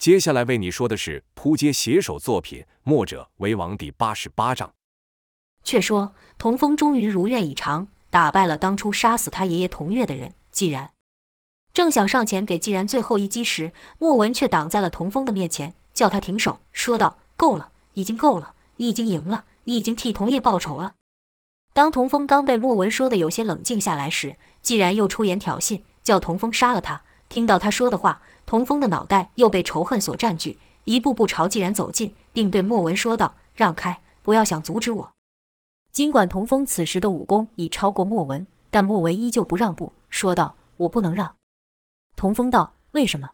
接下来为你说的是扑街写手作品《墨者为王》第八十八章。却说童风终于如愿以偿，打败了当初杀死他爷爷童月的人既然。正想上前给既然最后一击时，莫文却挡在了童风的面前，叫他停手，说道：“够了，已经够了，你已经赢了，你已经替童爷报仇了。”当童风刚被莫文说的有些冷静下来时，既然又出言挑衅，叫童风杀了他。听到他说的话，童风的脑袋又被仇恨所占据，一步步朝纪然走近，并对莫文说道：“让开，不要想阻止我。”尽管童风此时的武功已超过莫文，但莫文依旧不让步，说道：“我不能让。”童风道：“为什么？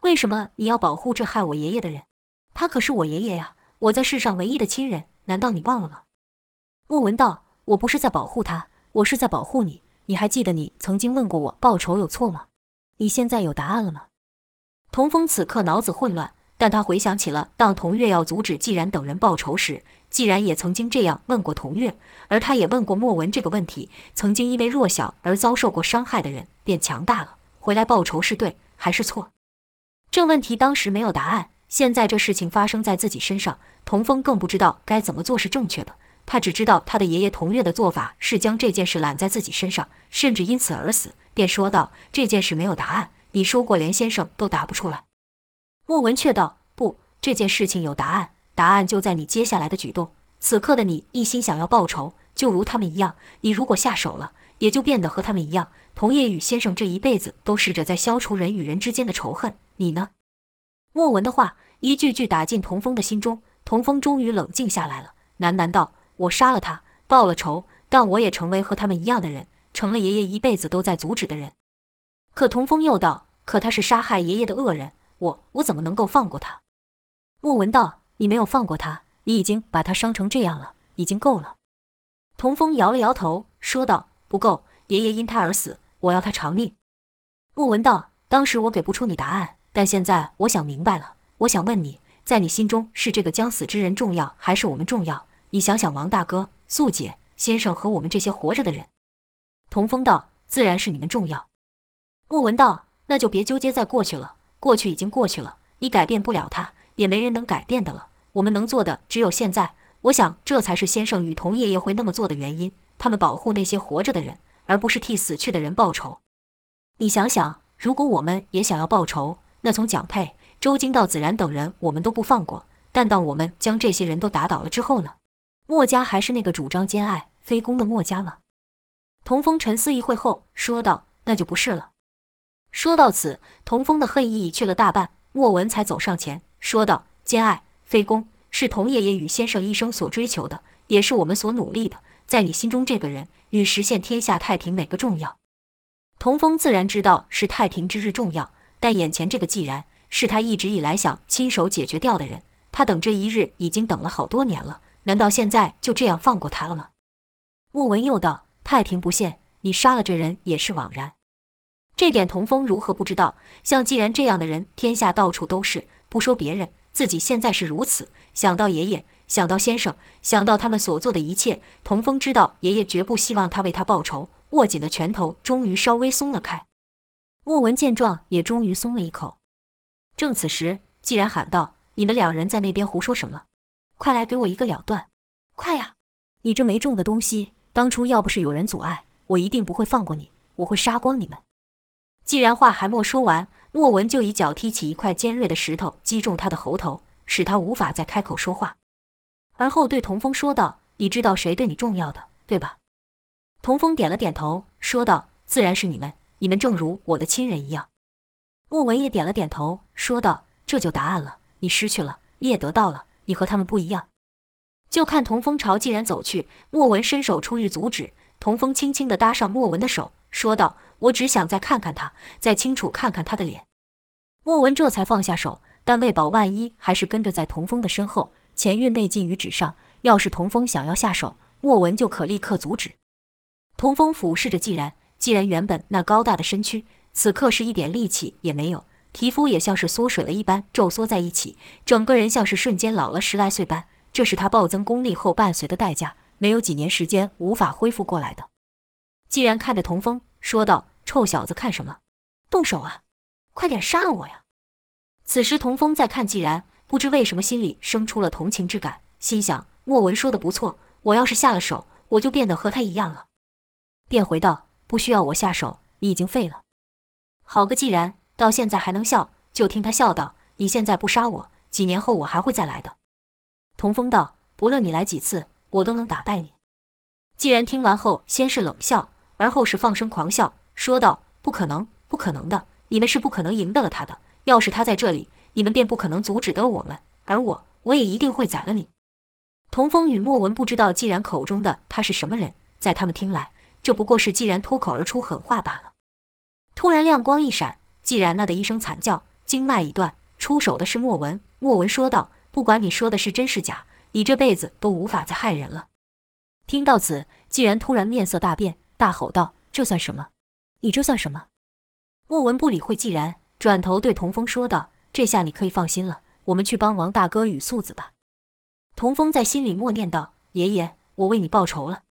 为什么你要保护这害我爷爷的人？他可是我爷爷呀，我在世上唯一的亲人，难道你忘了吗？”莫文道：“我不是在保护他，我是在保护你。你还记得你曾经问过我报仇有错吗？你现在有答案了吗？”童风此刻脑子混乱，但他回想起了当童月要阻止季然等人报仇时，季然也曾经这样问过童月，而他也问过莫文这个问题：曾经因为弱小而遭受过伤害的人变强大了，回来报仇是对还是错？这问题当时没有答案。现在这事情发生在自己身上，童风更不知道该怎么做是正确的。他只知道他的爷爷童月的做法是将这件事揽在自己身上，甚至因此而死，便说道：“这件事没有答案。”你说过，连先生都答不出来。莫文却道：“不，这件事情有答案，答案就在你接下来的举动。此刻的你一心想要报仇，就如他们一样。你如果下手了，也就变得和他们一样。童叶与先生这一辈子都试着在消除人与人之间的仇恨，你呢？”莫文的话一句句打进童风的心中，童风终于冷静下来了，喃喃道：“我杀了他，报了仇，但我也成为和他们一样的人，成了爷爷一辈子都在阻止的人。”可童风又道。可他是杀害爷爷的恶人，我我怎么能够放过他？莫文道，你没有放过他，你已经把他伤成这样了，已经够了。童风摇了摇头，说道：“不够，爷爷因他而死，我要他偿命。”莫文道，当时我给不出你答案，但现在我想明白了。我想问你，在你心中是这个将死之人重要，还是我们重要？你想想，王大哥、素姐、先生和我们这些活着的人。童风道：“自然是你们重要。”莫文道。那就别纠结在过去了，过去已经过去了，你改变不了它，也没人能改变的了。我们能做的只有现在。我想，这才是先生与童爷爷会那么做的原因。他们保护那些活着的人，而不是替死去的人报仇。你想想，如果我们也想要报仇，那从蒋佩、周京到子然等人，我们都不放过。但当我们将这些人都打倒了之后呢？墨家还是那个主张兼爱非攻的墨家吗？童风沉思一会后说道：“那就不是了。”说到此，童风的恨意已去了大半。莫文才走上前，说道：“兼爱非攻，是童爷爷与先生一生所追求的，也是我们所努力的。在你心中，这个人与实现天下太平哪个重要？”童风自然知道是太平之日重要，但眼前这个既然是他一直以来想亲手解决掉的人。他等这一日已经等了好多年了，难道现在就这样放过他了吗？莫文又道：“太平不现，你杀了这人也是枉然。”这点童风如何不知道？像既然这样的人，天下到处都是。不说别人，自己现在是如此。想到爷爷，想到先生，想到他们所做的一切，童风知道爷爷绝不希望他为他报仇。握紧的拳头终于稍微松了开。莫文见状，也终于松了一口。正此时，既然喊道：“你们两人在那边胡说什么？快来给我一个了断！快呀！你这没种的东西，当初要不是有人阻碍，我一定不会放过你，我会杀光你们。”既然话还没说完，莫文就一脚踢起一块尖锐的石头，击中他的喉头，使他无法再开口说话。而后对童风说道：“你知道谁对你重要的，对吧？”童风点了点头，说道：“自然是你们，你们正如我的亲人一样。”莫文也点了点头，说道：“这就答案了。你失去了，你也得到了。你和他们不一样。”就看童风朝既然走去，莫文伸手出去阻止。童风轻轻地搭上莫文的手，说道。我只想再看看他，再清楚看看他的脸。莫文这才放下手，但为保万一，还是跟着在童风的身后。钱运内尽于纸上，要是童风想要下手，莫文就可立刻阻止。童风俯视着既然，既然原本那高大的身躯，此刻是一点力气也没有，皮肤也像是缩水了一般皱缩在一起，整个人像是瞬间老了十来岁般。这是他暴增功力后伴随的代价，没有几年时间无法恢复过来的。既然看着童风。说道：“臭小子，看什么？动手啊！快点杀了我呀！”此时童风在看既然，不知为什么心里生出了同情之感，心想莫文说的不错，我要是下了手，我就变得和他一样了。便回道：“不需要我下手，你已经废了。”好个既然，到现在还能笑。就听他笑道：“你现在不杀我，几年后我还会再来的。”童风道：“不论你来几次，我都能打败你。”既然听完后，先是冷笑，而后是放声狂笑，说道：“不可能，不可能的！你们是不可能赢得了他的。要是他在这里，你们便不可能阻止得我们。而我，我也一定会宰了你。”童风与莫文不知道既然口中的他是什么人，在他们听来，这不过是既然脱口而出狠话罢了。突然亮光一闪，既然那的一声惨叫。经脉已断，出手的是莫文。莫文说道：“不管你说的是真是假，你这辈子都无法再害人了。”听到此，既然突然面色大变，大吼道：“这算什么？你这算什么？”莫文不理会既然，转头对童风说道：“这下你可以放心了，我们去帮王大哥与素子吧。”童风在心里默念道：“爷爷，我为你报仇了。”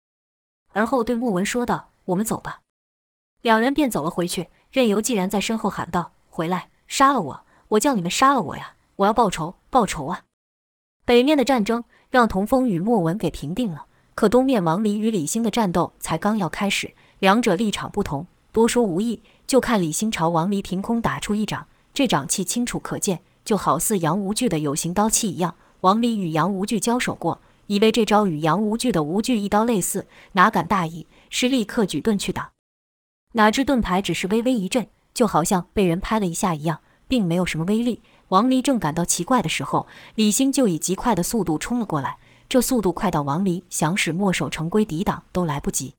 而后对莫文说道：“我们走吧。”两人便走了回去，任由既然在身后喊道：“回来！”杀了我！我叫你们杀了我呀！我要报仇，报仇啊！北面的战争让童风与莫文给平定了，可东面王离与李兴的战斗才刚要开始，两者立场不同，多说无益。就看李兴朝王离凭空打出一掌，这掌气清楚可见，就好似杨无惧的有形刀气一样。王离与杨无惧交手过，以为这招与杨无惧的无惧一刀类似，哪敢大意，是立刻举盾去挡，哪知盾牌只是微微一震。就好像被人拍了一下一样，并没有什么威力。王离正感到奇怪的时候，李兴就以极快的速度冲了过来。这速度快到王离想使墨守成规抵挡都来不及。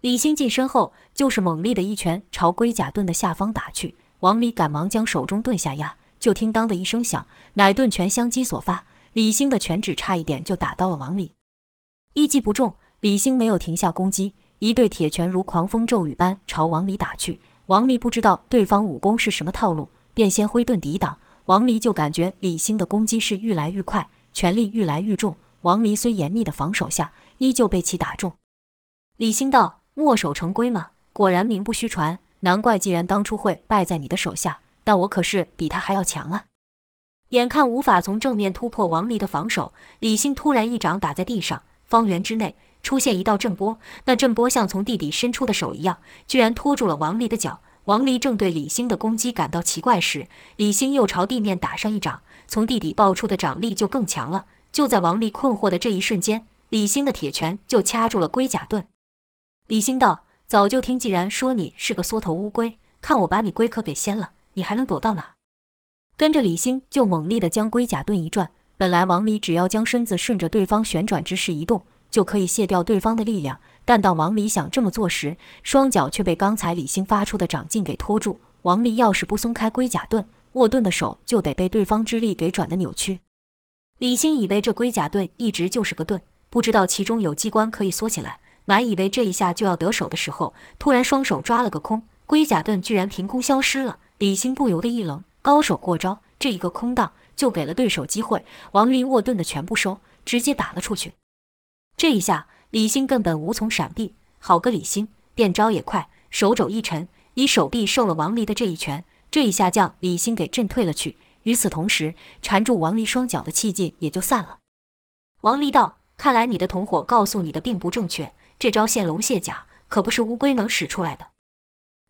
李兴近身后，就是猛力的一拳朝龟甲盾的下方打去。王离赶忙将手中盾下压，就听当的一声响，乃盾拳相击所发。李兴的拳指差一点就打到了王离，一击不中。李兴没有停下攻击，一对铁拳如狂风骤雨般朝王离打去。王离不知道对方武功是什么套路，便先挥盾抵挡。王离就感觉李兴的攻击是愈来愈快，拳力愈来愈重。王离虽严密的防守下，依旧被其打中。李兴道：“墨守成规嘛，果然名不虚传。难怪既然当初会败在你的手下，但我可是比他还要强啊！”眼看无法从正面突破王离的防守，李兴突然一掌打在地上，方圆之内。出现一道震波，那震波像从地底伸出的手一样，居然拖住了王离的脚。王离正对李兴的攻击感到奇怪时，李兴又朝地面打上一掌，从地底爆出的掌力就更强了。就在王离困惑的这一瞬间，李兴的铁拳就掐住了龟甲盾。李兴道：“早就听既然说你是个缩头乌龟，看我把你龟壳给掀了，你还能躲到哪？”跟着李兴就猛力地将龟甲盾一转。本来王离只要将身子顺着对方旋转之势移动。就可以卸掉对方的力量，但当王离想这么做时，双脚却被刚才李兴发出的掌劲给拖住。王离要是不松开龟甲盾，握盾的手就得被对方之力给转得扭曲。李兴以为这龟甲盾一直就是个盾，不知道其中有机关可以缩起来，满以为这一下就要得手的时候，突然双手抓了个空，龟甲盾居然凭空消失了。李兴不由得一愣，高手过招，这一个空档就给了对手机会。王离握盾的全部收，直接打了出去。这一下，李兴根本无从闪避。好个李兴，变招也快，手肘一沉，以手臂受了王离的这一拳。这一下将李兴给震退了去。与此同时，缠住王离双脚的气劲也就散了。王离道：“看来你的同伙告诉你的并不正确，这招现龙卸甲可不是乌龟能使出来的。”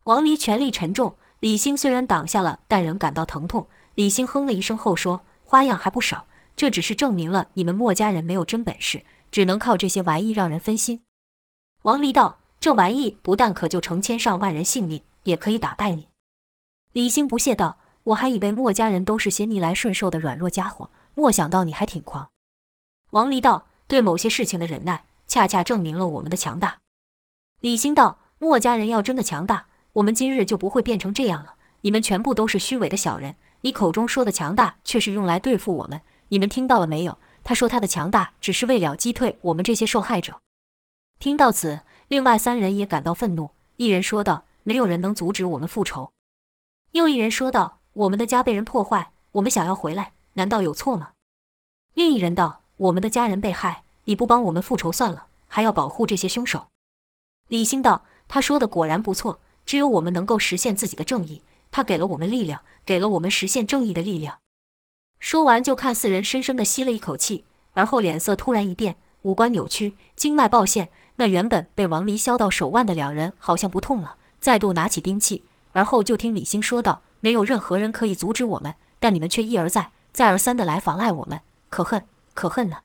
王离拳力沉重，李兴虽然挡下了，但仍感到疼痛。李兴哼了一声后说：“花样还不少，这只是证明了你们墨家人没有真本事。”只能靠这些玩意让人分心。王离道：“这玩意不但可救成千上万人性命，也可以打败你。”李兴不屑道：“我还以为墨家人都是些逆来顺受的软弱家伙，没想到你还挺狂。”王离道：“对某些事情的忍耐，恰恰证明了我们的强大。”李兴道：“墨家人要真的强大，我们今日就不会变成这样了。你们全部都是虚伪的小人，你口中说的强大，却是用来对付我们。你们听到了没有？”他说：“他的强大只是为了击退我们这些受害者。”听到此，另外三人也感到愤怒。一人说道：“没有人能阻止我们复仇。”又一人说道：“我们的家被人破坏，我们想要回来，难道有错吗？”另一人道：“我们的家人被害，你不帮我们复仇算了，还要保护这些凶手。”李兴道：“他说的果然不错，只有我们能够实现自己的正义。他给了我们力量，给了我们实现正义的力量。说完，就看四人深深地吸了一口气，而后脸色突然一变，五官扭曲，经脉暴现。那原本被王离削到手腕的两人好像不痛了，再度拿起兵器。而后就听李兴说道：“没有任何人可以阻止我们，但你们却一而再、再而三的来妨碍我们，可恨，可恨呢！”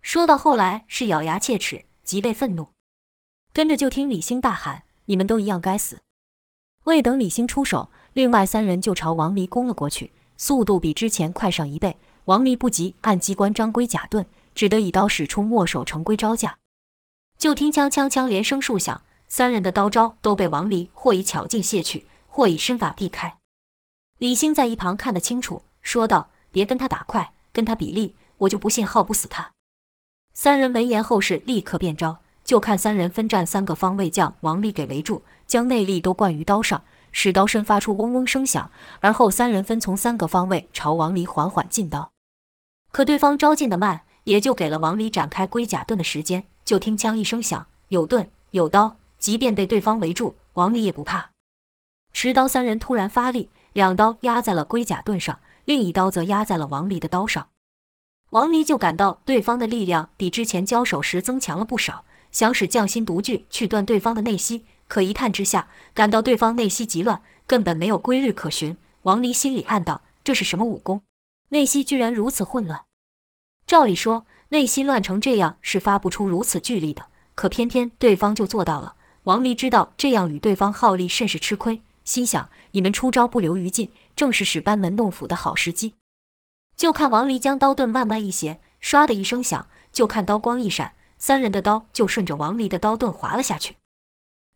说到后来是咬牙切齿，极为愤怒。跟着就听李兴大喊：“你们都一样该死！”未等李兴出手，另外三人就朝王离攻了过去，速度比之前快上一倍。王离不及按机关张龟甲盾，只得以刀使出墨守成规招架。就听锵锵锵连声数响，三人的刀招都被王离或以巧劲卸去，或以身法避开。李兴在一旁看得清楚，说道：“别跟他打快，跟他比力，我就不信耗不死他。”三人闻言后是立刻变招。就看三人分站三个方位，将王离给围住，将内力都灌于刀上，使刀身发出嗡嗡声响。而后三人分从三个方位朝王离缓缓进刀。可对方招进的慢，也就给了王离展开龟甲盾的时间。就听枪一声响，有盾有刀，即便被对方围住，王离也不怕。持刀三人突然发力，两刀压在了龟甲盾上，另一刀则压在了王离的刀上。王离就感到对方的力量比之前交手时增强了不少。想使匠心独具去断对方的内息，可一探之下，感到对方内息极乱，根本没有规律可循。王离心里暗道：这是什么武功？内息居然如此混乱。照理说，内息乱成这样是发不出如此巨力的，可偏偏对方就做到了。王离知道这样与对方耗力甚是吃亏，心想：你们出招不留余劲，正是使班门弄斧的好时机。就看王离将刀盾慢慢一斜，唰的一声响，就看刀光一闪。三人的刀就顺着王离的刀盾划了下去。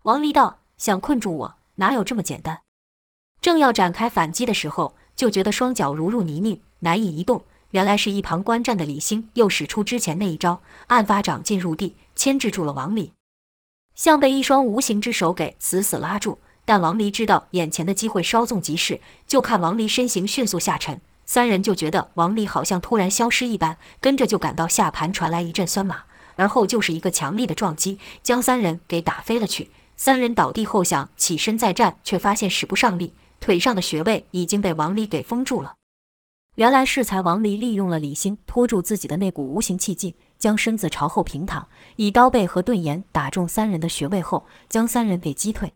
王离道：“想困住我，哪有这么简单？”正要展开反击的时候，就觉得双脚如入泥泞，难以移动。原来是一旁观战的李兴又使出之前那一招，案发掌进入地，牵制住了王离，像被一双无形之手给死死拉住。但王离知道眼前的机会稍纵即逝，就看王离身形迅速下沉，三人就觉得王离好像突然消失一般，跟着就感到下盘传来一阵酸麻。而后就是一个强力的撞击，将三人给打飞了去。三人倒地后想起身再战，却发现使不上力，腿上的穴位已经被王离给封住了。原来适才王离利用了李兴拖住自己的那股无形气劲，将身子朝后平躺，以刀背和盾眼打中三人的穴位后，将三人给击退。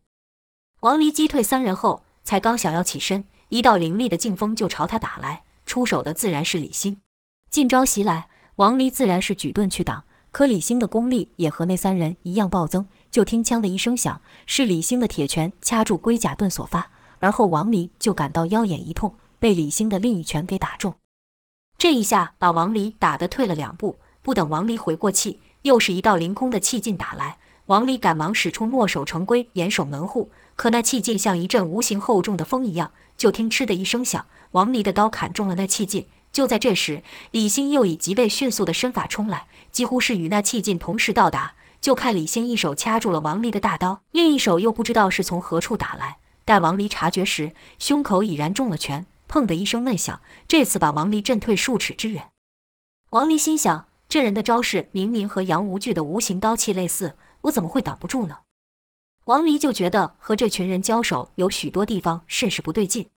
王离击退三人后，才刚想要起身，一道凌厉的劲风就朝他打来，出手的自然是李兴。劲招袭来，王离自然是举盾去挡。可李兴的功力也和那三人一样暴增，就听“枪”的一声响，是李兴的铁拳掐住龟甲盾所发。而后王离就感到腰眼一痛，被李兴的另一拳给打中。这一下把王离打得退了两步，不等王离回过气，又是一道凌空的气劲打来。王离赶忙使出墨守成规，严守门户。可那气劲像一阵无形厚重的风一样，就听“嗤”的一声响，王离的刀砍中了那气劲。就在这时，李兴又以极为迅速的身法冲来，几乎是与那气劲同时到达。就看李兴一手掐住了王离的大刀，另一手又不知道是从何处打来。待王离察觉时，胸口已然中了拳，砰的一声闷响，这次把王离震退数尺之远。王离心想：这人的招式明明和杨无惧的无形刀气类似，我怎么会挡不住呢？王离就觉得和这群人交手有许多地方甚是不对劲。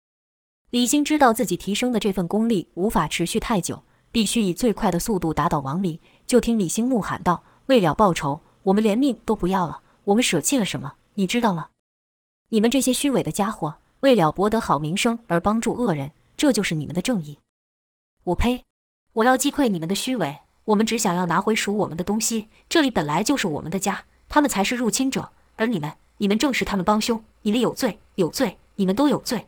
李兴知道自己提升的这份功力无法持续太久，必须以最快的速度打倒王离。就听李兴怒喊道：“为了报仇，我们连命都不要了。我们舍弃了什么？你知道吗？你们这些虚伪的家伙，为了博得好名声而帮助恶人，这就是你们的正义？我呸！我要击溃你们的虚伪！我们只想要拿回属我们的东西。这里本来就是我们的家，他们才是入侵者，而你们，你们正是他们帮凶。你们有罪，有罪，你们都有罪！”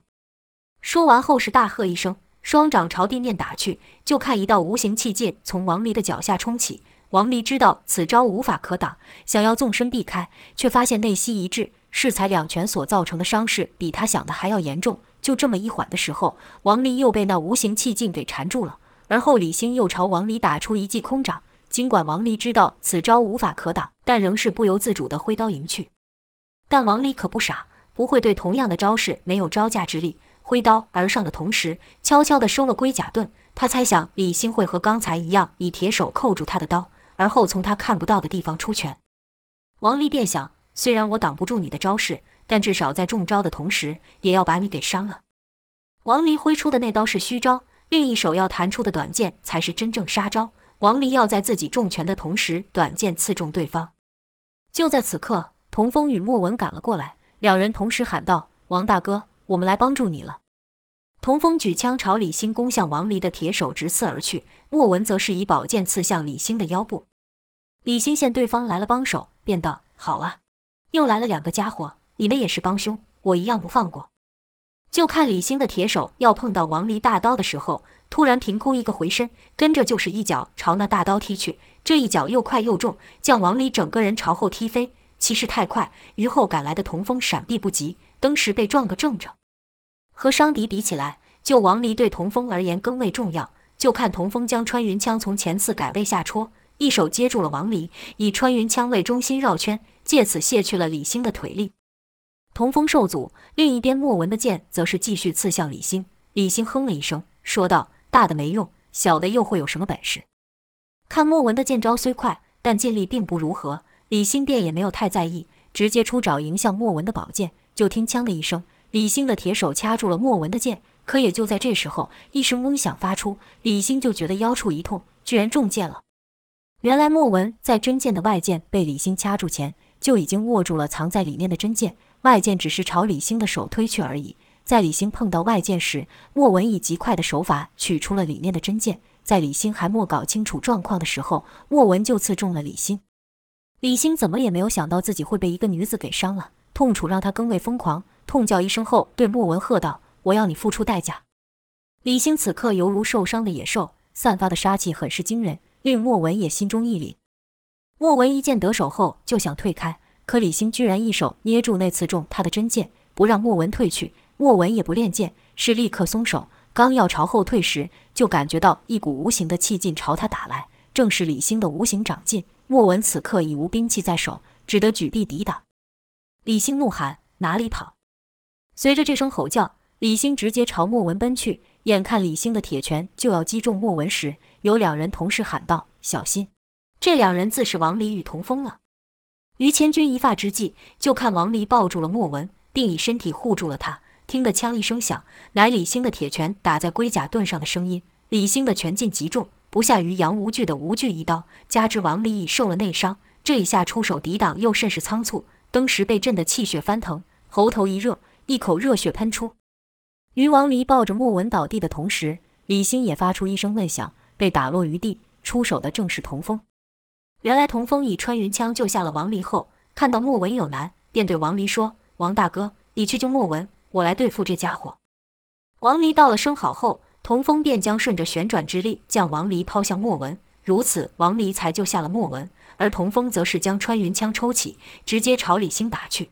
说完后是大喝一声，双掌朝地面打去，就看一道无形气劲从王离的脚下冲起。王离知道此招无法可挡，想要纵身避开，却发现内息一滞，适才两拳所造成的伤势比他想的还要严重。就这么一缓的时候，王离又被那无形气劲给缠住了。而后李兴又朝王离打出一记空掌，尽管王离知道此招无法可挡，但仍是不由自主地挥刀迎去。但王离可不傻，不会对同样的招式没有招架之力。挥刀而上的同时，悄悄地收了龟甲盾。他猜想李兴会和刚才一样，以铁手扣住他的刀，而后从他看不到的地方出拳。王离便想：虽然我挡不住你的招式，但至少在中招的同时，也要把你给伤了。王离挥出的那刀是虚招，另一手要弹出的短剑才是真正杀招。王离要在自己重拳的同时，短剑刺中对方。就在此刻，童风与莫文赶了过来，两人同时喊道：“王大哥，我们来帮助你了。”童风举枪朝李兴攻向王离的铁手直刺而去，莫文则是以宝剑刺向李兴的腰部。李兴见对方来了帮手，便道：“好啊，又来了两个家伙，你们也是帮凶，我一样不放过。”就看李兴的铁手要碰到王离大刀的时候，突然凭空一个回身，跟着就是一脚朝那大刀踢去。这一脚又快又重，将王离整个人朝后踢飞，气势太快，于后赶来的童风闪避不及，登时被撞个正着。和伤敌比起来，救王离对童风而言更为重要。就看童风将穿云枪从前刺改为下戳，一手接住了王离，以穿云枪为中心绕圈，借此卸去了李兴的腿力。童风受阻，另一边莫文的剑则是继续刺向李兴。李兴哼了一声，说道：“大的没用，小的又会有什么本事？”看莫文的剑招虽快，但劲力并不如何。李兴便也没有太在意，直接出爪迎向莫文的宝剑。就听“锵”的一声。李兴的铁手掐住了莫文的剑，可也就在这时候，一声嗡响发出，李兴就觉得腰处一痛，居然中箭了。原来莫文在真剑的外剑被李兴掐住前，就已经握住了藏在里面的真剑，外剑只是朝李兴的手推去而已。在李兴碰到外剑时，莫文以极快的手法取出了里面的真剑，在李兴还没搞清楚状况的时候，莫文就刺中了李兴。李兴怎么也没有想到自己会被一个女子给伤了，痛楚让他更为疯狂。痛叫一声后，对莫文喝道：“我要你付出代价！”李兴此刻犹如受伤的野兽，散发的杀气很是惊人，令莫文也心中一凛。莫文一剑得手后就想退开，可李兴居然一手捏住那刺中他的真剑，不让莫文退去。莫文也不练剑，是立刻松手，刚要朝后退时，就感觉到一股无形的气劲朝他打来，正是李兴的无形掌劲。莫文此刻已无兵器在手，只得举臂抵挡。李兴怒喊：“哪里跑！”随着这声吼叫，李兴直接朝莫文奔去。眼看李兴的铁拳就要击中莫文时，有两人同时喊道：“小心！”这两人自是王离与童风了。于千钧一发之际，就看王离抱住了莫文，并以身体护住了他。听得“锵”一声响，乃李兴的铁拳打在龟甲盾上的声音。李兴的拳劲极重，不下于杨无惧的无惧一刀。加之王离已受了内伤，这一下出手抵挡又甚是仓促，登时被震得气血翻腾，喉头一热。一口热血喷出，于王离抱着莫文倒地的同时，李欣也发出一声闷响，被打落于地。出手的正是童风。原来童风以穿云枪救下了王离后，看到莫文有难，便对王离说：“王大哥，你去救莫文，我来对付这家伙。”王离道了声好后，童风便将顺着旋转之力将王离抛向莫文，如此王离才救下了莫文。而童风则是将穿云枪抽起，直接朝李兴打去。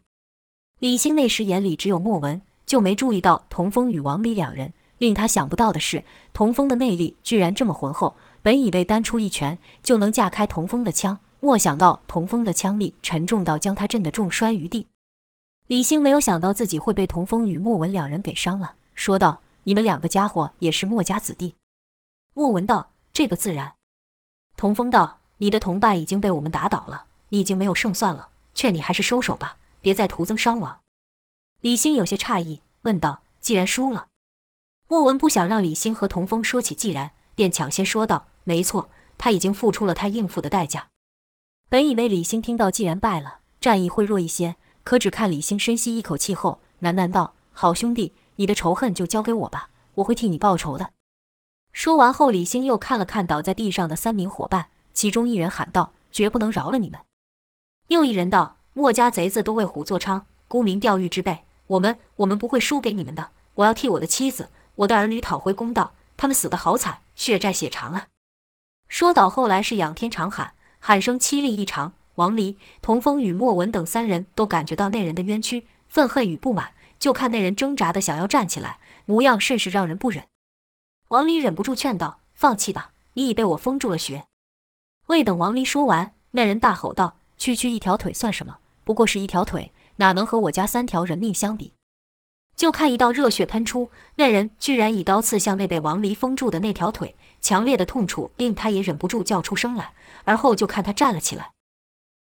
李兴那时眼里只有莫文，就没注意到童风与王离两人。令他想不到的是，童风的内力居然这么浑厚。本以为单出一拳就能架开童风的枪，莫想到童风的枪力沉重到将他震得重摔于地。李兴没有想到自己会被童风与莫文两人给伤了，说道：“你们两个家伙也是墨家子弟。”莫文道：“这个自然。”童风道：“你的同伴已经被我们打倒了，你已经没有胜算了，劝你还是收手吧。”别再徒增伤亡。李兴有些诧异，问道：“既然输了？”莫文不想让李兴和童风说起既然，便抢先说道：“没错，他已经付出了他应付的代价。”本以为李兴听到既然败了，战意会弱一些，可只看李兴深吸一口气后，喃喃道：“好兄弟，你的仇恨就交给我吧，我会替你报仇的。”说完后，李兴又看了看倒在地上的三名伙伴，其中一人喊道：“绝不能饶了你们！”又一人道。莫家贼子都为虎作伥，沽名钓誉之辈，我们我们不会输给你们的。我要替我的妻子、我的儿女讨回公道，他们死得好惨，血债血偿啊！说到后来是仰天长喊，喊声凄厉异常。王离、童风与莫文等三人都感觉到那人的冤屈、愤恨与不满，就看那人挣扎的想要站起来，模样甚是让人不忍。王离忍不住劝道：“放弃吧，你已被我封住了穴。”未等王离说完，那人大吼道。区区一条腿算什么？不过是一条腿，哪能和我家三条人命相比？就看一道热血喷出，那人居然以刀刺向那被王离封住的那条腿，强烈的痛楚令他也忍不住叫出声来。而后就看他站了起来。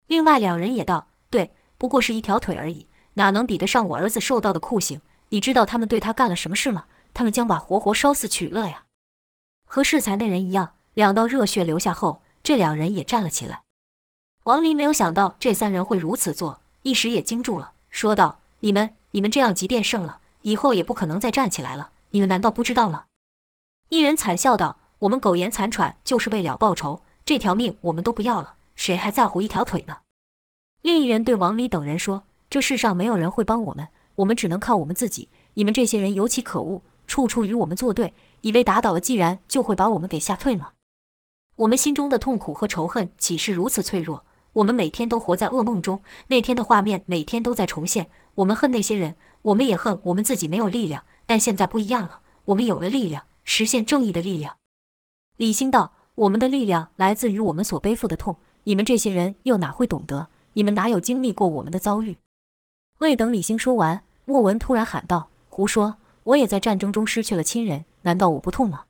另外两人也道：“对，不过是一条腿而已，哪能比得上我儿子受到的酷刑？你知道他们对他干了什么事吗？他们将把活活烧死取乐呀！和适才那人一样，两道热血流下后，这两人也站了起来。王离没有想到这三人会如此做，一时也惊住了，说道：“你们，你们这样，即便胜了，以后也不可能再站起来了。你们难道不知道吗？”一人惨笑道：“我们苟延残喘，就是为了报仇。这条命我们都不要了，谁还在乎一条腿呢？”另一人对王离等人说：“这世上没有人会帮我们，我们只能靠我们自己。你们这些人尤其可恶，处处与我们作对，以为打倒了既然就会把我们给吓退吗？我们心中的痛苦和仇恨岂是如此脆弱？”我们每天都活在噩梦中，那天的画面每天都在重现。我们恨那些人，我们也恨我们自己没有力量。但现在不一样了，我们有了力量，实现正义的力量。李兴道：“我们的力量来自于我们所背负的痛，你们这些人又哪会懂得？你们哪有经历过我们的遭遇？”未等李兴说完，莫文突然喊道：“胡说！我也在战争中失去了亲人，难道我不痛吗？”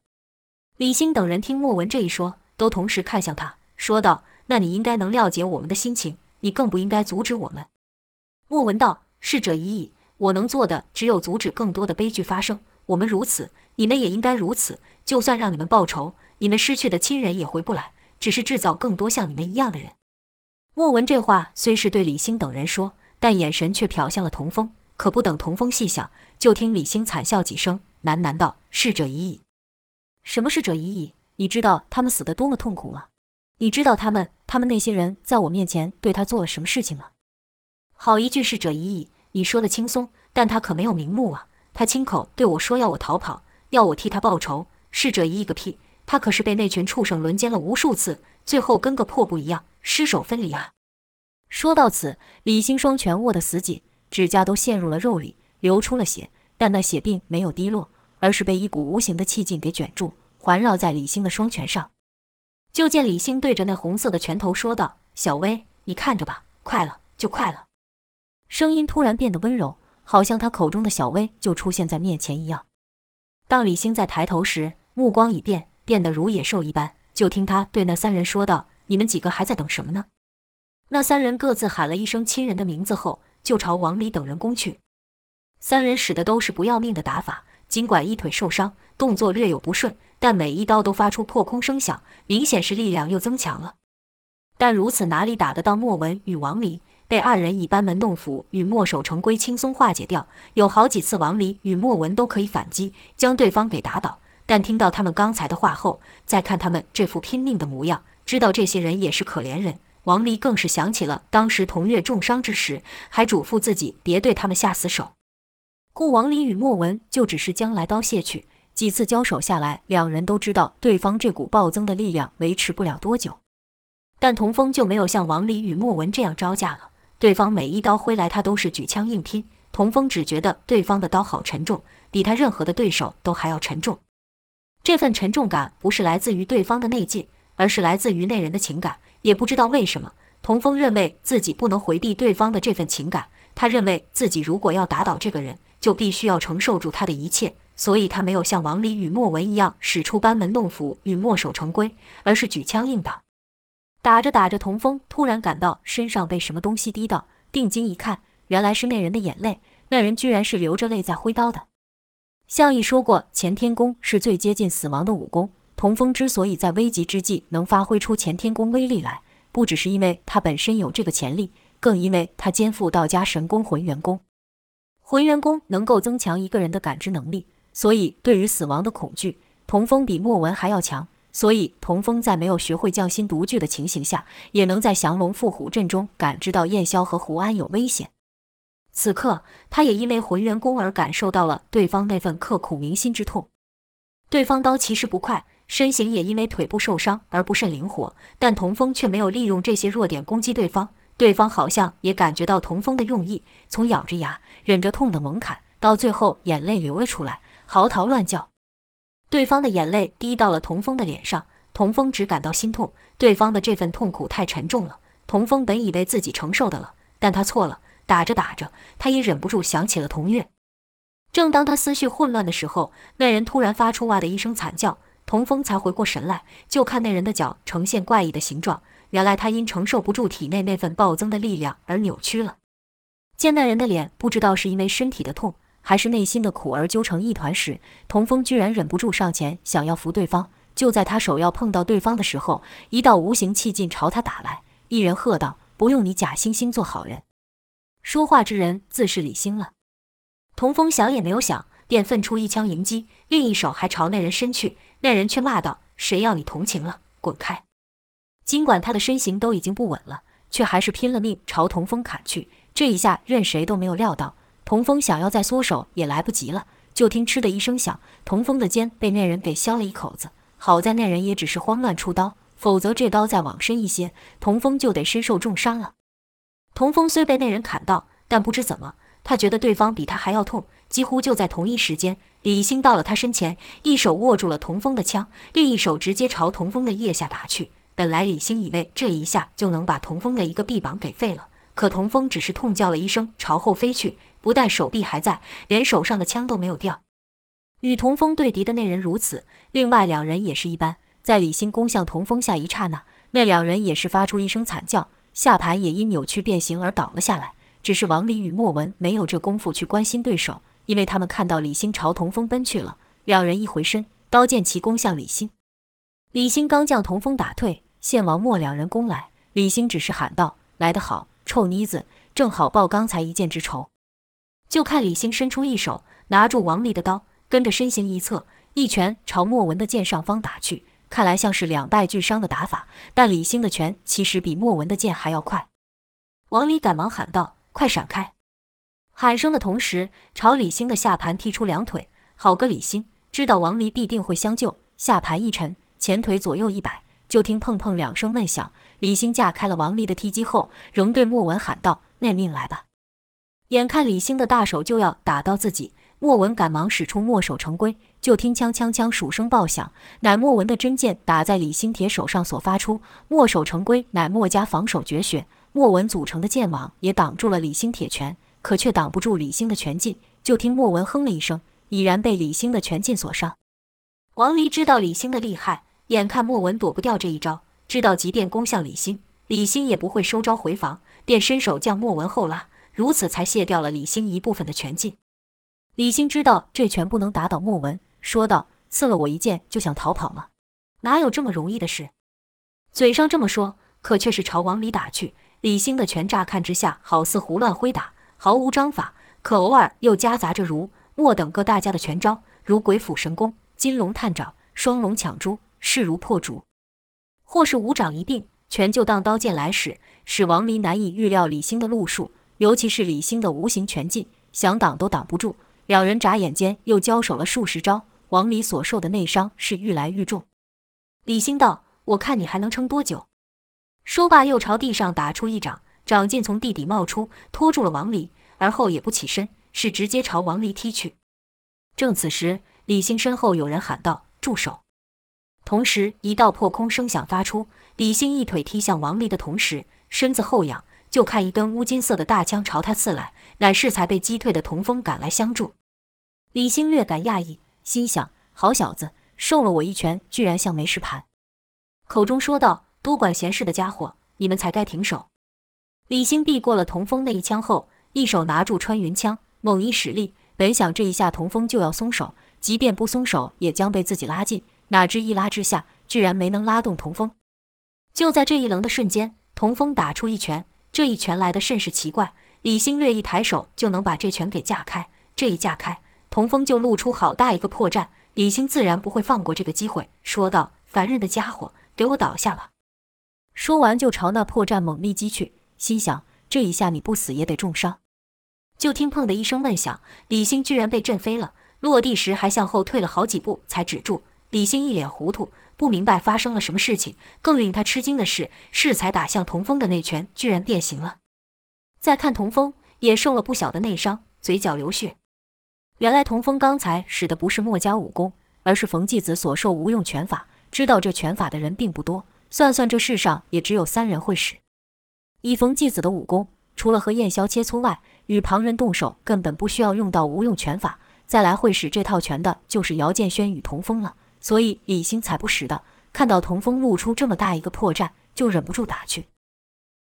李兴等人听莫文这一说，都同时看向他，说道。那你应该能了解我们的心情，你更不应该阻止我们。莫文道：“逝者已矣，我能做的只有阻止更多的悲剧发生。我们如此，你们也应该如此。就算让你们报仇，你们失去的亲人也回不来，只是制造更多像你们一样的人。”莫文这话虽是对李兴等人说，但眼神却瞟向了童风。可不等童风细想，就听李兴惨笑几声，喃喃道：“逝者已矣。什么逝者已矣？你知道他们死得多么痛苦吗？”你知道他们，他们那些人在我面前对他做了什么事情吗？好一句逝者已矣，你说的轻松，但他可没有瞑目啊！他亲口对我说要我逃跑，要我替他报仇。逝者已矣个屁！他可是被那群畜生轮奸了无数次，最后跟个破布一样，尸首分离啊！说到此，李兴双拳握得死紧，指甲都陷入了肉里，流出了血，但那血并没有滴落，而是被一股无形的气劲给卷住，环绕在李兴的双拳上。就见李兴对着那红色的拳头说道：“小薇，你看着吧，快了就快了。”声音突然变得温柔，好像他口中的小薇就出现在面前一样。当李兴再抬头时，目光已变，变得如野兽一般。就听他对那三人说道：“你们几个还在等什么呢？”那三人各自喊了一声亲人的名字后，就朝王离等人攻去。三人使的都是不要命的打法，尽管一腿受伤，动作略有不顺。但每一刀都发出破空声响，明显是力量又增强了。但如此哪里打得到莫文与王离？被二人以班门弄斧与墨守成规轻松化解掉。有好几次王离与莫文都可以反击，将对方给打倒。但听到他们刚才的话后，再看他们这副拼命的模样，知道这些人也是可怜人。王离更是想起了当时同月重伤之时，还嘱咐自己别对他们下死手。故王离与莫文就只是将来刀卸去。几次交手下来，两人都知道对方这股暴增的力量维持不了多久。但童风就没有像王离与莫文这样招架了。对方每一刀挥来，他都是举枪硬拼。童风只觉得对方的刀好沉重，比他任何的对手都还要沉重。这份沉重感不是来自于对方的内劲，而是来自于那人的情感。也不知道为什么，童风认为自己不能回避对方的这份情感。他认为自己如果要打倒这个人，就必须要承受住他的一切。所以他没有像王离与莫文一样使出班门弄斧与墨守成规，而是举枪硬挡。打着打着，童风突然感到身上被什么东西滴到，定睛一看，原来是那人的眼泪。那人居然是流着泪在挥刀的。项羽说过，干天功是最接近死亡的武功。童风之所以在危急之际能发挥出干天功威力来，不只是因为他本身有这个潜力，更因为他肩负道家神功浑元功。浑元功能够增强一个人的感知能力。所以，对于死亡的恐惧，童风比莫文还要强。所以，童风在没有学会匠心独具的情形下，也能在降龙伏虎阵中感知到燕霄和胡安有危险。此刻，他也因为浑元功而感受到了对方那份刻骨铭心之痛。对方刀其实不快，身形也因为腿部受伤而不甚灵活，但童风却没有利用这些弱点攻击对方。对方好像也感觉到童风的用意，从咬着牙忍着痛的猛砍，到最后眼泪流了出来。嚎啕乱叫，对方的眼泪滴到了童风的脸上，童风只感到心痛。对方的这份痛苦太沉重了，童风本以为自己承受的了，但他错了。打着打着，他也忍不住想起了童月。正当他思绪混乱的时候，那人突然发出“哇”的一声惨叫，童风才回过神来，就看那人的脚呈现怪异的形状，原来他因承受不住体内那份暴增的力量而扭曲了。见那人的脸，不知道是因为身体的痛，还是内心的苦而揪成一团时，童风居然忍不住上前想要扶对方。就在他手要碰到对方的时候，一道无形气劲朝他打来。一人喝道：“不用你假惺惺做好人。”说话之人自是李兴了。童风想也没有想，便奋出一枪迎击，另一手还朝那人伸去。那人却骂道：“谁要你同情了？滚开！”尽管他的身形都已经不稳了，却还是拼了命朝童风砍去。这一下，任谁都没有料到，童风想要再缩手也来不及了。就听“嗤”的一声响，童风的肩被那人给削了一口子。好在那人也只是慌乱出刀，否则这刀再往深一些，童风就得身受重伤了。童风虽被那人砍到，但不知怎么，他觉得对方比他还要痛。几乎就在同一时间，李兴到了他身前，一手握住了童风的枪，另一手直接朝童风的腋下打去。本来李兴以为这一下就能把童风的一个臂膀给废了，可童风只是痛叫了一声，朝后飞去，不但手臂还在，连手上的枪都没有掉。与童风对敌的那人如此，另外两人也是一般。在李兴攻向童风下一刹那，那两人也是发出一声惨叫，下盘也因扭曲变形而倒了下来。只是王离与莫文没有这功夫去关心对手，因为他们看到李兴朝童风奔去了。两人一回身，刀剑齐攻向李兴。李兴刚将童风打退。献王莫两人攻来，李兴只是喊道：“来得好，臭妮子，正好报刚才一箭之仇。”就看李兴伸出一手，拿住王离的刀，跟着身形一侧，一拳朝莫文的剑上方打去。看来像是两败俱伤的打法，但李兴的拳其实比莫文的剑还要快。王离赶忙喊道：“快闪开！”喊声的同时，朝李兴的下盘踢出两腿。好个李兴，知道王离必定会相救，下盘一沉，前腿左右一摆。就听砰砰两声闷响，李兴架开了王离的踢击后，仍对莫文喊道：“念命来吧！”眼看李兴的大手就要打到自己，莫文赶忙使出墨守成规。就听枪枪枪数声爆响，乃莫文的真剑打在李兴铁手上所发出。墨守成规乃墨家防守绝学，莫文组成的剑网也挡住了李兴铁拳，可却挡不住李兴的拳劲。就听莫文哼了一声，已然被李兴的拳劲所伤。王离知道李兴的厉害。眼看莫文躲不掉这一招，知道即便攻向李兴，李兴也不会收招回防，便伸手将莫文后拉，如此才卸掉了李兴一部分的拳劲。李兴知道这拳不能打倒莫文，说道：“刺了我一剑就想逃跑吗？哪有这么容易的事？”嘴上这么说，可却是朝王离打去。李兴的拳乍看之下好似胡乱挥打，毫无章法，可偶尔又夹杂着如墨等各大家的拳招，如鬼斧神工、金龙探爪、双龙抢珠。势如破竹，或是五掌一并，拳就当刀剑来使，使王离难以预料李兴的路数，尤其是李兴的无形拳劲，想挡都挡不住。两人眨眼间又交手了数十招，王离所受的内伤是愈来愈重。李兴道：“我看你还能撑多久？”说罢，又朝地上打出一掌，掌劲从地底冒出，拖住了王离，而后也不起身，是直接朝王离踢去。正此时，李兴身后有人喊道：“住手！”同时，一道破空声响发出，李兴一腿踢向王离的同时，身子后仰，就看一根乌金色的大枪朝他刺来，乃是才被击退的童风赶来相助。李兴略感讶异，心想：好小子，受了我一拳，居然像没事盘。口中说道：“多管闲事的家伙，你们才该停手。”李兴避过了童风那一枪后，一手拿住穿云枪，猛一使力，本想这一下童风就要松手，即便不松手，也将被自己拉近。哪知一拉之下，居然没能拉动童风。就在这一愣的瞬间，童风打出一拳，这一拳来的甚是奇怪。李兴略一抬手，就能把这拳给架开。这一架开，童风就露出好大一个破绽。李兴自然不会放过这个机会，说道：“烦人的家伙，给我倒下吧！”说完就朝那破绽猛力击去，心想：这一下你不死也得重伤。就听砰的一声闷响，李兴居然被震飞了，落地时还向后退了好几步才止住。李兴一脸糊涂，不明白发生了什么事情。更令他吃惊的是，适才打向童风的那拳居然变形了。再看童风也受了不小的内伤，嘴角流血。原来童风刚才使的不是墨家武功，而是冯继子所授无用拳法。知道这拳法的人并不多，算算这世上也只有三人会使。以冯继子的武功，除了和燕霄切磋外，与旁人动手根本不需要用到无用拳法。再来会使这套拳的就是姚建轩与童风了。所以李兴才不识的，看到童风露出这么大一个破绽，就忍不住打去。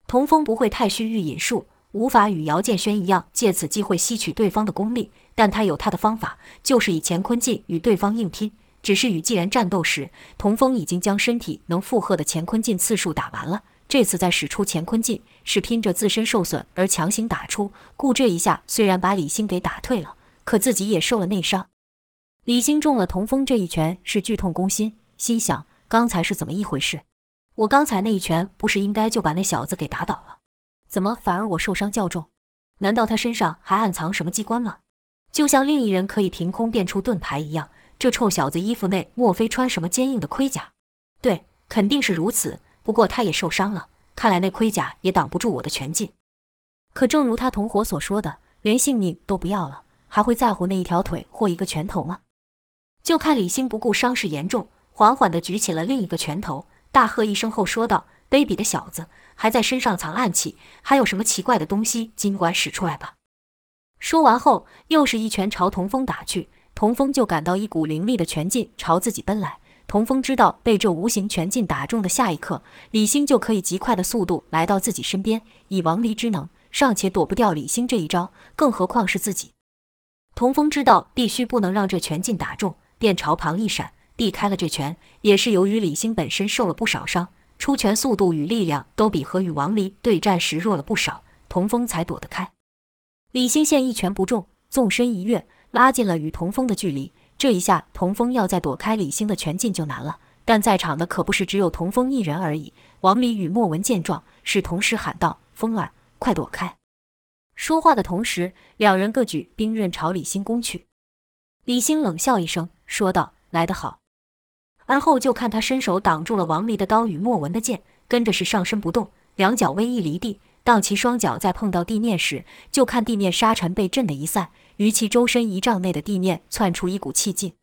童风不会太虚御引术，无法与姚建轩一样借此机会吸取对方的功力，但他有他的方法，就是以乾坤劲与对方硬拼。只是与既然战斗时，童风已经将身体能负荷的乾坤劲次数打完了。这次再使出乾坤劲，是拼着自身受损而强行打出。故这一下虽然把李兴给打退了，可自己也受了内伤。李兴中了童风这一拳，是剧痛攻心，心想刚才是怎么一回事？我刚才那一拳不是应该就把那小子给打倒了？怎么反而我受伤较重？难道他身上还暗藏什么机关吗？就像另一人可以凭空变出盾牌一样，这臭小子衣服内莫非穿什么坚硬的盔甲？对，肯定是如此。不过他也受伤了，看来那盔甲也挡不住我的拳劲。可正如他同伙所说的，连性命都不要了，还会在乎那一条腿或一个拳头吗？就看李兴不顾伤势严重，缓缓地举起了另一个拳头，大喝一声后说道：“卑鄙的小子，还在身上藏暗器，还有什么奇怪的东西，尽管使出来吧！”说完后，又是一拳朝童风打去，童风就感到一股凌厉的拳劲朝自己奔来。童风知道，被这无形拳劲打中的下一刻，李兴就可以极快的速度来到自己身边。以王离之能，尚且躲不掉李兴这一招，更何况是自己。童风知道必须不能让这拳劲打中，便朝旁一闪，避开了这拳。也是由于李兴本身受了不少伤，出拳速度与力量都比和与王离对战时弱了不少，童风才躲得开。李兴现一拳不中，纵身一跃，拉近了与童风的距离。这一下，童风要再躲开李兴的拳劲就难了。但在场的可不是只有童风一人而已。王离与莫文见状，是同时喊道：“风儿，快躲开！”说话的同时，两人各举兵刃朝李兴攻去。李兴冷笑一声，说道：“来得好。”而后就看他伸手挡住了王离的刀与莫文的剑，跟着是上身不动，两脚微一离地。当其双脚再碰到地面时，就看地面沙尘被震得一散。于其周身一丈内的地面窜出一股气劲，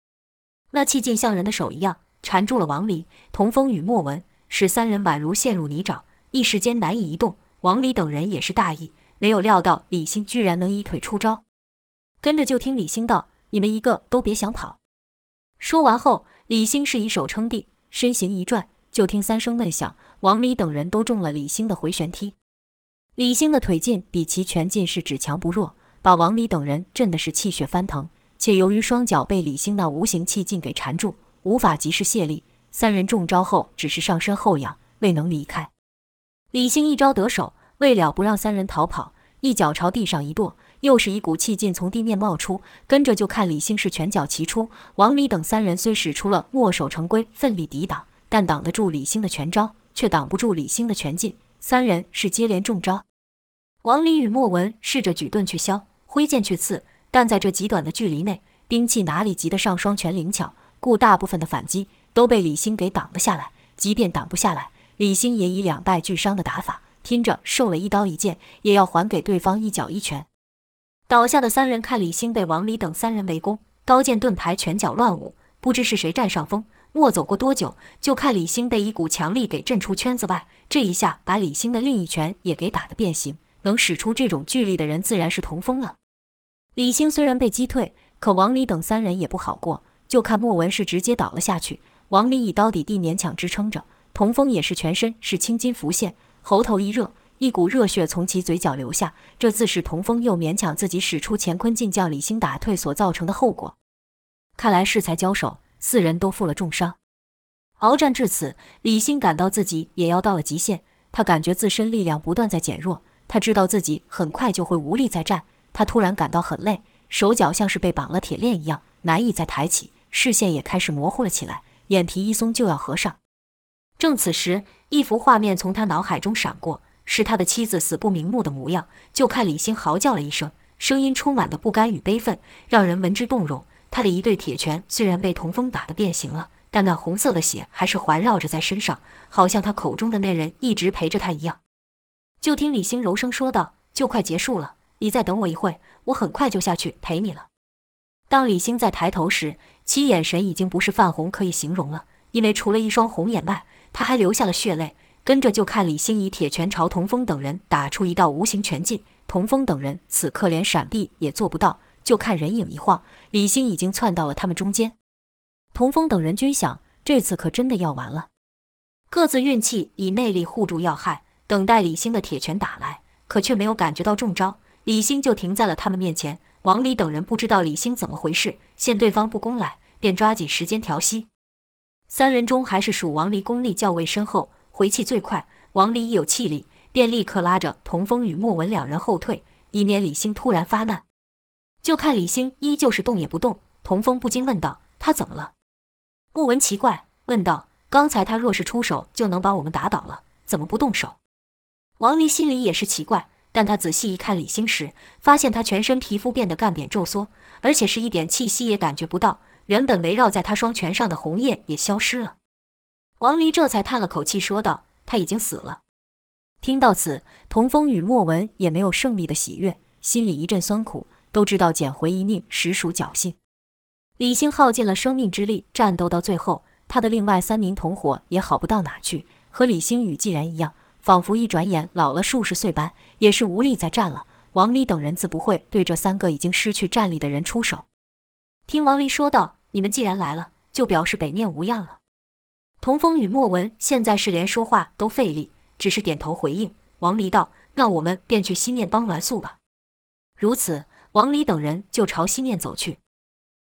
那气劲像人的手一样缠住了王离、童风与莫文，使三人宛如陷入泥沼，一时间难以移动。王离等人也是大意，没有料到李兴居然能以腿出招。跟着就听李兴道：“你们一个都别想跑。”说完后，李兴是以手撑地，身形一转，就听三声闷响，王离等人都中了李兴的回旋踢。李兴的腿劲比其拳劲是只强不弱。把王离等人震的是气血翻腾，且由于双脚被李兴那无形气劲给缠住，无法及时卸力。三人中招后，只是上身后仰，未能离开。李兴一招得手，为了不让三人逃跑，一脚朝地上一跺，又是一股气劲从地面冒出，跟着就看李兴是拳脚齐出。王离等三人虽使出了墨守成规，奋力抵挡，但挡得住李兴的拳招，却挡不住李兴的拳劲。三人是接连中招。王离与莫文试着举盾去削，挥剑去刺，但在这极短的距离内，兵器哪里及得上双拳灵巧？故大部分的反击都被李兴给挡了下来。即便挡不下来，李兴也以两败俱伤的打法，拼着受了一刀一剑，也要还给对方一脚一拳。倒下的三人看李兴被王离等三人围攻，刀剑盾牌拳脚乱舞，不知是谁占上风。莫走过多久，就看李兴被一股强力给震出圈子外，这一下把李兴的另一拳也给打得变形。能使出这种巨力的人，自然是童风了。李兴虽然被击退，可王离等三人也不好过。就看莫文是直接倒了下去，王离以刀抵地勉强支撑着，童风也是全身是青筋浮现，喉头一热，一股热血从其嘴角流下。这自是童风又勉强自己使出乾坤劲将李兴打退所造成的后果。看来适才交手，四人都负了重伤。鏖战至此，李兴感到自己也要到了极限，他感觉自身力量不断在减弱。他知道自己很快就会无力再战，他突然感到很累，手脚像是被绑了铁链一样，难以再抬起，视线也开始模糊了起来，眼皮一松就要合上。正此时，一幅画面从他脑海中闪过，是他的妻子死不瞑目的模样。就看李欣嚎叫了一声，声音充满了不甘与悲愤，让人闻之动容。他的一对铁拳虽然被童风打得变形了，但那红色的血还是环绕着在身上，好像他口中的那人一直陪着他一样。就听李星柔声说道：“就快结束了，你再等我一会，我很快就下去陪你了。”当李星在抬头时，其眼神已经不是泛红可以形容了，因为除了一双红眼外，他还流下了血泪。跟着就看李星以铁拳朝童风等人打出一道无形拳劲，童风等人此刻连闪避也做不到。就看人影一晃，李星已经窜到了他们中间。童风等人均想，这次可真的要完了，各自运气以内力护住要害。等待李兴的铁拳打来，可却没有感觉到中招。李兴就停在了他们面前。王离等人不知道李兴怎么回事，见对方不攻来，便抓紧时间调息。三人中还是属王离功力较为深厚，回气最快。王离一有气力，便立刻拉着童风与莫文两人后退，以免李兴突然发难。就看李兴依旧是动也不动。童风不禁问道：“他怎么了？”莫文奇怪问道：“刚才他若是出手，就能把我们打倒了，怎么不动手？”王离心里也是奇怪。但他仔细一看李星时，发现他全身皮肤变得干瘪皱缩，而且是一点气息也感觉不到。原本围绕在他双拳上的红叶也消失了。王离这才叹了口气，说道：“他已经死了。”听到此，童风与莫文也没有胜利的喜悦，心里一阵酸苦，都知道捡回一命实属侥幸。李星耗尽了生命之力，战斗到最后，他的另外三名同伙也好不到哪去，和李星宇既然一样。仿佛一转眼老了数十岁般，也是无力再战了。王离等人自不会对这三个已经失去战力的人出手。听王离说道：“你们既然来了，就表示北面无恙了。”童风与莫文现在是连说话都费力，只是点头回应。王离道：“那我们便去西面帮栾素吧。”如此，王离等人就朝西面走去。